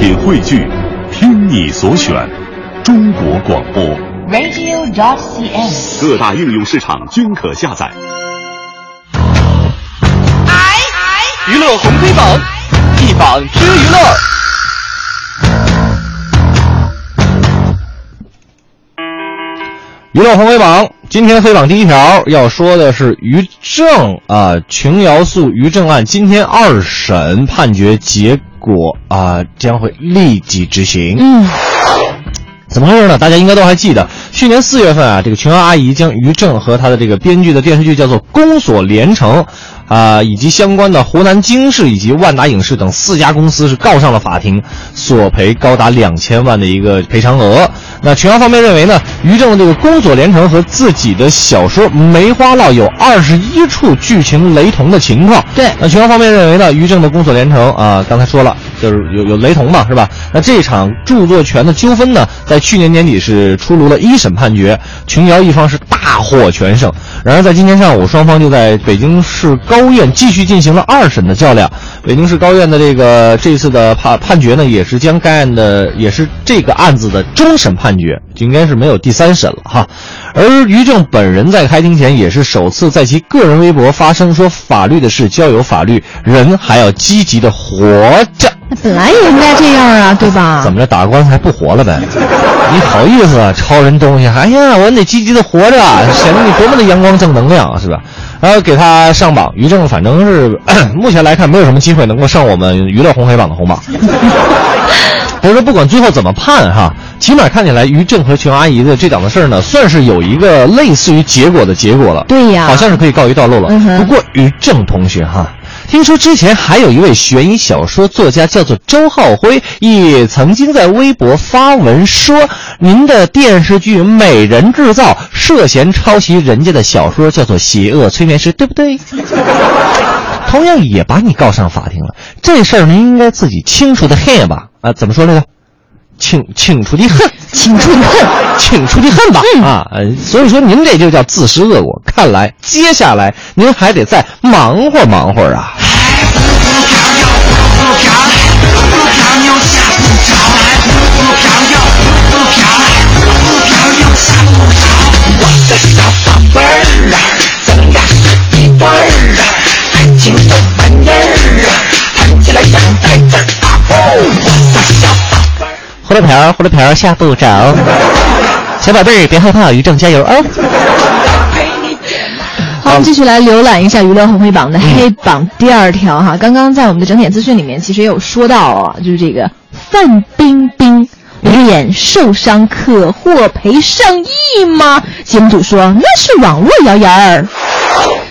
品汇聚，听你所选，中国广播。radio.dot.cn，。各大应用市场均可下载。娱乐红黑榜，一榜知娱乐。娱乐红黑榜，今天黑榜第一条要说的是于正啊，琼瑶诉于正案，今天二审判决结果啊将会立即执行。嗯，怎么回事呢？大家应该都还记得，去年四月份啊，这个琼瑶阿姨将于正和她的这个编剧的电视剧叫做《宫锁连城》，啊，以及相关的湖南经视以及万达影视等四家公司是告上了法庭，索赔高达两千万的一个赔偿额。那琼瑶方面认为呢，于正的这个《宫锁连城》和自己的小说《梅花烙》有二十一处剧情雷同的情况。对那琼瑶方面认为呢，于正的《宫锁连城》啊，刚才说了，就是有有雷同嘛，是吧？那这场著作权的纠纷呢，在去年年底是出炉了一审判决，琼瑶一方是大获全胜。然而在今天上午，双方就在北京市高院继续进行了二审的较量。北京市高院的这个这次的判判决呢，也是将该案的也是这个案子的终审判决，就应该是没有第三审了哈。而于正本人在开庭前也是首次在其个人微博发声说：“法律的事交由法律，人还要积极的活着。”那本来也应该这样啊，对吧？怎么着，打个官司还不活了呗？你好意思啊，抄人东西？哎呀，我得积极的活着，啊显得你多么的阳光正能量啊，是吧？然后给他上榜，于正反正是 目前来看没有什么机会能够上我们娱乐红黑榜的红榜。不是说不管最后怎么判哈，起码看起来于正和琼阿姨的这档子事儿呢，算是有一个类似于结果的结果了。对呀好像是可以告一段落了。嗯不过于正同学哈。听说之前还有一位悬疑小说作家叫做周浩辉，也曾经在微博发文说，您的电视剧《美人制造》涉嫌抄袭人家的小说，叫做《邪恶催眠师》，对不对？同样也把你告上法庭了，这事儿您应该自己清楚的很吧？啊，怎么说来着？清清楚的恨，清楚的恨。清楚的恨吧？嗯啊，呃所以说您这就叫自食恶果。看来接下来您还得再忙活忙活啊。瓢，葫芦瓢下不着。小宝贝儿别害怕，于正加油啊。好，我们继续来浏览一下娱乐红黑榜的黑榜第二条哈。刚刚在我们的整点资讯里面，其实也有说到啊，就是这个范冰冰脸受伤可获赔上亿吗？节目组说那是网络谣言儿。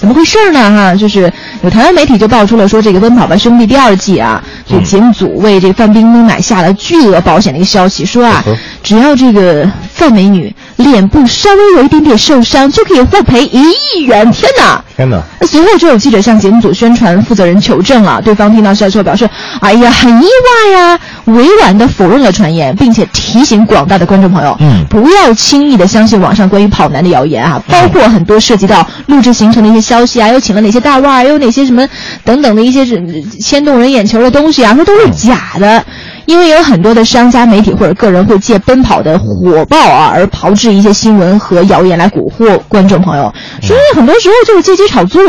怎么回事呢？哈，就是有台湾媒体就爆出了说，这个《奔跑吧兄弟》第二季啊，这个节目组为这个范冰冰买下了巨额保险的一个消息，说啊只要这个范美女脸部稍微有一点点受伤，就可以获赔一亿元。天哪！天哪！那随后就有记者向节目组宣传负责人求证了，对方听到消息后表示：“哎呀，很意外呀、委婉的否认了传言，并且提醒广大的观众朋友，嗯不要轻易的相信网上关于跑男的谣言啊，包括很多涉及到录制行程的一些消息啊，又请了哪些大腕儿，又有哪些什么等等的一些是牵动人眼球的东西啊，说都是假的。因为有很多的商家、媒体或者个人会借奔跑的火爆啊，而炮制一些新闻和谣言来蛊惑观众朋友，所以很多时候就是借机炒作。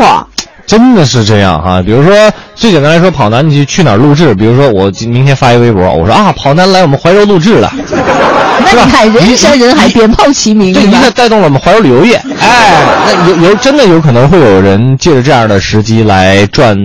真的是这样哈、比如说，最简单来说，跑男你去去哪儿录制？比如说，我今明天发一微博，我说啊，跑男来我们怀柔录制了，那你看，人山人海，鞭炮齐鸣，这一下？带动了我们怀柔旅游业。哎，那有有真的有可能会有人借着这样的时机来赚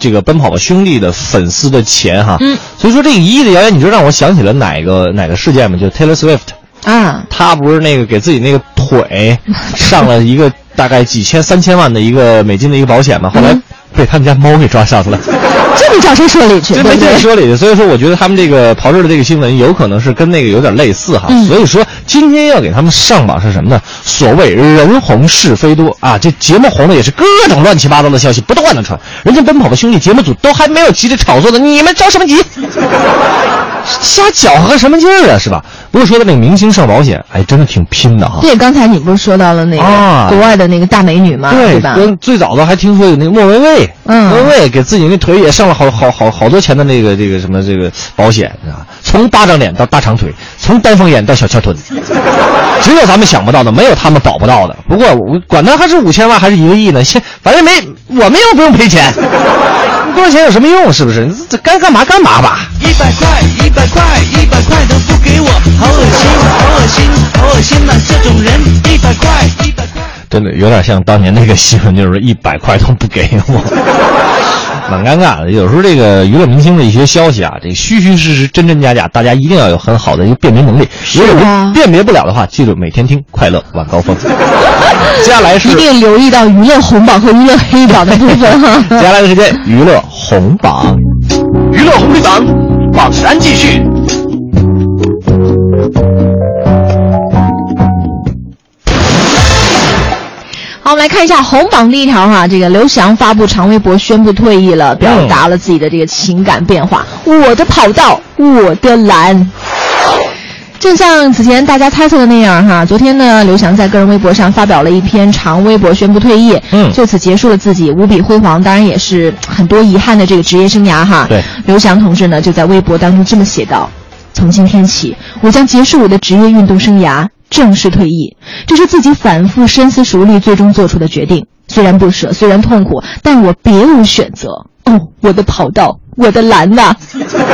这个奔跑吧兄弟的粉丝的钱哈。嗯，所以说这个一亿的谣言，你就让我想起了哪个哪个事件嘛？就 Taylor Swift。啊，他不是那个给自己那个腿 上了一个大概几千三千万的一个美金的一个保险嘛，后来被他们家猫给抓伤了，这你找谁说理去？这没对不对？这说理去。所以说，我觉得他们这个炮制的这个新闻有可能是跟那个有点类似哈。嗯所以说，今天要给他们上榜是什么呢？所谓人红是非多啊，这节目红的也是各种乱七八糟的消息不断的传，人家奔跑吧兄弟节目组都还没有急着炒作呢，你们着什么急？瞎搅和什么劲儿啊，是吧？不过说的那个明星上保险，哎，真的挺拼的哈。对，刚才你不是说到了那啊个国外的那个大美女吗？对吧？跟最早的还听说有那个莫文蔚，嗯莫文蔚给自己那腿也上了好好好好多钱的那个这个什么这个保险啊，从巴掌脸到大长腿，从丹凤眼到小翘臀，只有咱们想不到的，没有他们保不到的。不过我管他还是五千万还是一个亿呢，现反正没我们又不用赔钱，多少钱有什么用？是不是？这该干嘛干嘛吧。一百块，一百块，一百块都不给我，好恶心，好恶心，好恶心呐、这种人，一百块，一百块。真的有点像当年那个新闻，就是一百块都不给我，蛮尴尬的。有时候这个娱乐明星的一些消息啊，这虚虚实实、真真假假，大家一定要有很好的一个辨别能力。如果啊辨别不了的话，记住每天听快乐晚高峰。接下来是一定留意到娱乐红榜和娱乐黑榜的部分哈。接下来的时间，娱乐红榜。娱乐红黑榜榜单继续。好，我们来看一下红榜第一条哈，这个刘翔发布长微博宣布退役了，表达了自己的这个情感变化。我的跑道，我的蓝。正像此前大家猜测的那样哈，昨天呢，刘翔在个人微博上发表了一篇长微博，宣布退役，嗯就此结束了自己无比辉煌，当然也是很多遗憾的这个职业生涯哈。对，刘翔同志呢就在微博当中这么写道：“从今天起，我将结束我的职业运动生涯，正式退役。这是自己反复深思熟虑，最终做出的决定。虽然不舍，虽然痛苦，但我别无选择。哦，我的跑道，我的蓝呐！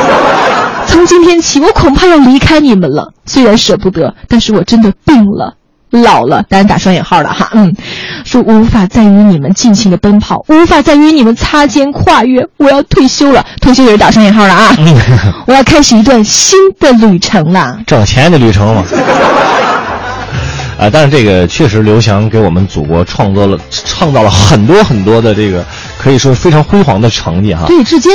从今天起，我恐怕要离开你们了。虽然舍不得，但是我真的病了。”老了，当然打双引号了哈，嗯，说我无法再与你们尽情的奔跑，无法再与你们擦肩跨越，我要退休了，退休也是打双引号了啊，我要开始一段新的旅程了。挣钱的旅程嘛。啊，但是这个确实，刘翔给我们祖国创造了创造了很多很多的这个可以说非常辉煌的成绩哈。对，至今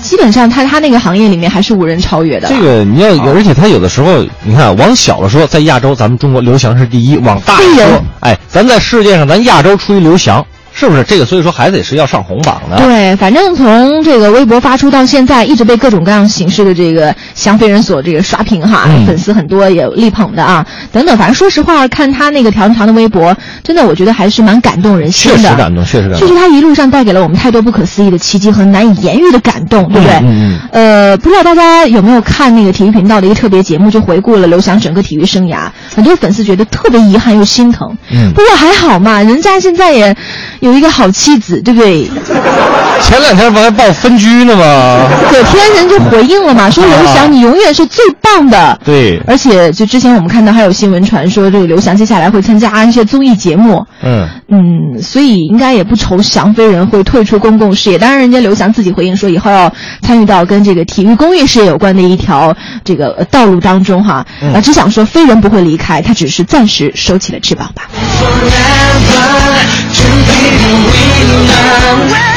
基本上他他那个行业里面还是无人超越的。这个你要，而且他有的时候，你看往小了说，在亚洲咱们中国刘翔是第一；往大了说，哎，咱在世界上咱亚洲出于刘翔，是不是？这个所以说还得是要上红榜的。对，反正从这个微博发出到现在，一直被各种各样形式的这个翔飞人所这个刷屏哈，嗯粉丝很多也力捧的啊，等等。反正说实话，看他那个长长的微博，真的我觉得还是蛮感动人心的。确实感动，确实感动。确实，他一路上带给了我们太多不可思议的奇迹和难以言喻的感动，对不对？嗯嗯呃，不知道大家有没有看那个体育频道的一个特别节目，就回顾了刘翔整个体育生涯。很多粉丝觉得特别遗憾又心疼。嗯不过还好嘛，人家现在也有一个好妻子，对不对？前两天不还报分居呢吗？葛天人就回应了嘛，说刘翔你永远是最棒的。对，而且就之前我们看到还有新闻传说，这个刘翔接下来会参加一些综艺节目。嗯，嗯，所以应该也不愁翔飞人会退出公共事业。当然，人家刘翔自己回应说，以后要参与到跟这个体育公益事业有关的一条这个呃道路当中哈。啊、只想说飞人不会离开，他只是暂时收起了翅膀吧。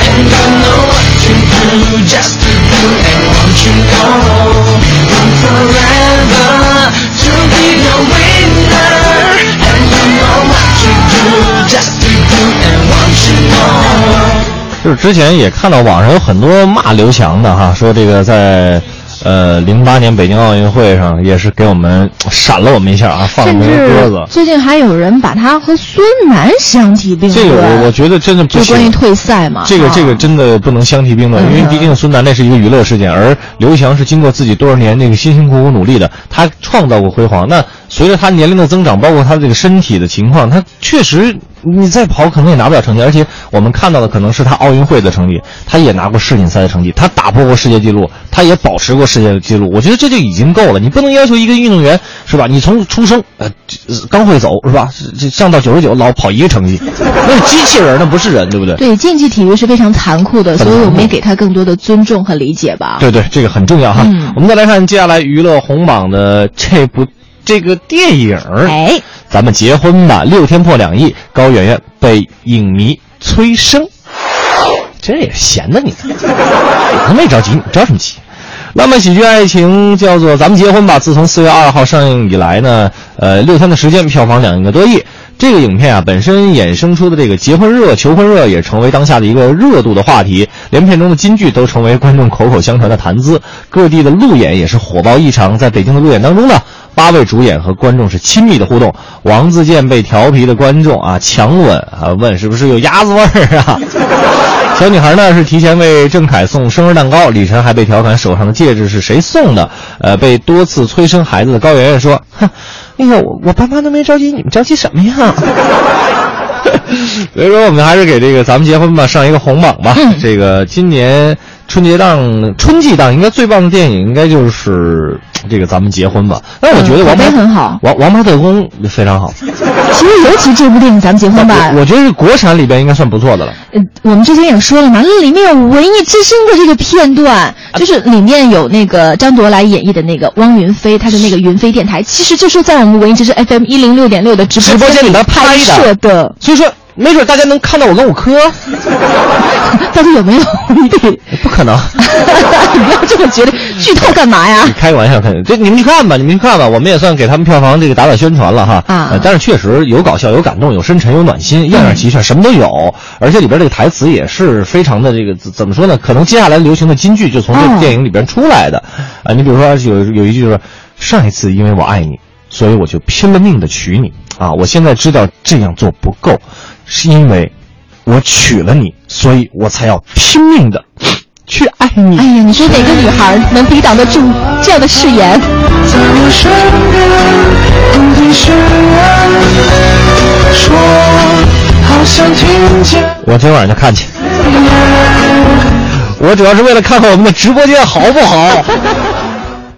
forever to just to do and want you know. 就是之前也看到网上有很多骂刘翔的，哈，说这个在。呃零八年北京奥运会上也是给我们闪了我们一下啊，放了我甚们鸽子。最近还有人把他和孙楠相提并论。这个我我觉得真的不行。就关于退赛嘛。这个啊这个真的不能相提并论，嗯因为毕竟孙楠那是一个娱乐事件，而刘翔是经过自己多少年那个辛辛苦苦努力的，他创造过辉煌。那随着他年龄的增长，包括他这个身体的情况，他确实你再跑可能也拿不了成绩。而且我们看到的可能是他奥运会的成绩，他也拿过世锦赛的成绩，他打破过世界纪录，他也保持过世界的纪录。我觉得这就已经够了。你不能要求一个运动员是吧？你从出生呃刚会走是吧？上到九十九老跑一个成绩，那是机器人，那不是人，对不对？对竞技体育是非常残酷的，所以我们也给他更多的尊重和理解吧。对对，这个很重要哈。嗯我们再来看接下来娱乐红榜的这部这个电影儿，哎，咱们结婚吧，六天破两亿，高圆圆被影迷催生，这也闲的你他妈没着急，你着什么急？浪漫喜剧爱情叫做《咱们结婚吧》，自从四月二号上映以来呢，呃，六天的时间，票房两个多亿。这个影片啊，本身衍生出的这个结婚热、求婚热，也成为当下的一个热度的话题。连片中的金句都成为观众口口相传的谈资。各地的路演也是火爆异常。在北京的路演当中呢，八位主演和观众是亲密的互动。王自健被调皮的观众啊强吻啊，问是不是有鸭子味儿啊？小女孩呢是提前为郑恺送生日蛋糕，李晨还被调侃手上的戒指是谁送的。呃，被多次催生孩子的高圆圆说：“哼，哎呀，我我爸妈都没着急，你们着急什么呀？” 所以说，我们还是给这个咱们结婚吧上一个红榜吧。这个今年春节档、春季档应该最棒的电影，应该就是 这个咱们结婚吧。但是我觉得王牌很好王王牌特工非常好。其实尤其这部电影《咱们结婚吧》我我觉得是国产里边应该算不错的了。呃，我们之前也说了嘛，那里面有文艺之声的这个片段，就是里面有那个张铎来演绎的那个汪云飞，他的那个云飞电台，其实就是在我们文艺之声 FM 一零六点六的直直播间里里边拍摄的。所以说，没准大家能看到我跟我科，到底有没有？你得，不可能。你不要这么觉得，剧透干嘛呀 你？开个玩笑，开这你们去看吧，你们去看吧，我们也算给他们票房这个打打宣传了哈。啊呃但是确实有搞笑，有感动，有深沉，有暖心，样样齐全，什么都有。而且里边这个台词也是非常的这个怎怎么说呢？可能接下来流行的金句就从这哦个电影里边出来的。啊，你比如说有有一句就是上一次因为我爱你，所以我就拼了命的娶你啊！我现在知道这样做不够，是因为我娶了你，所以我才要拼命的去爱你哎。呀，你说哪个女孩能抵挡得住这样的誓言？在我身边，说，好想听见。我今晚上就看去。我主要是为了看看我们的直播间好不好。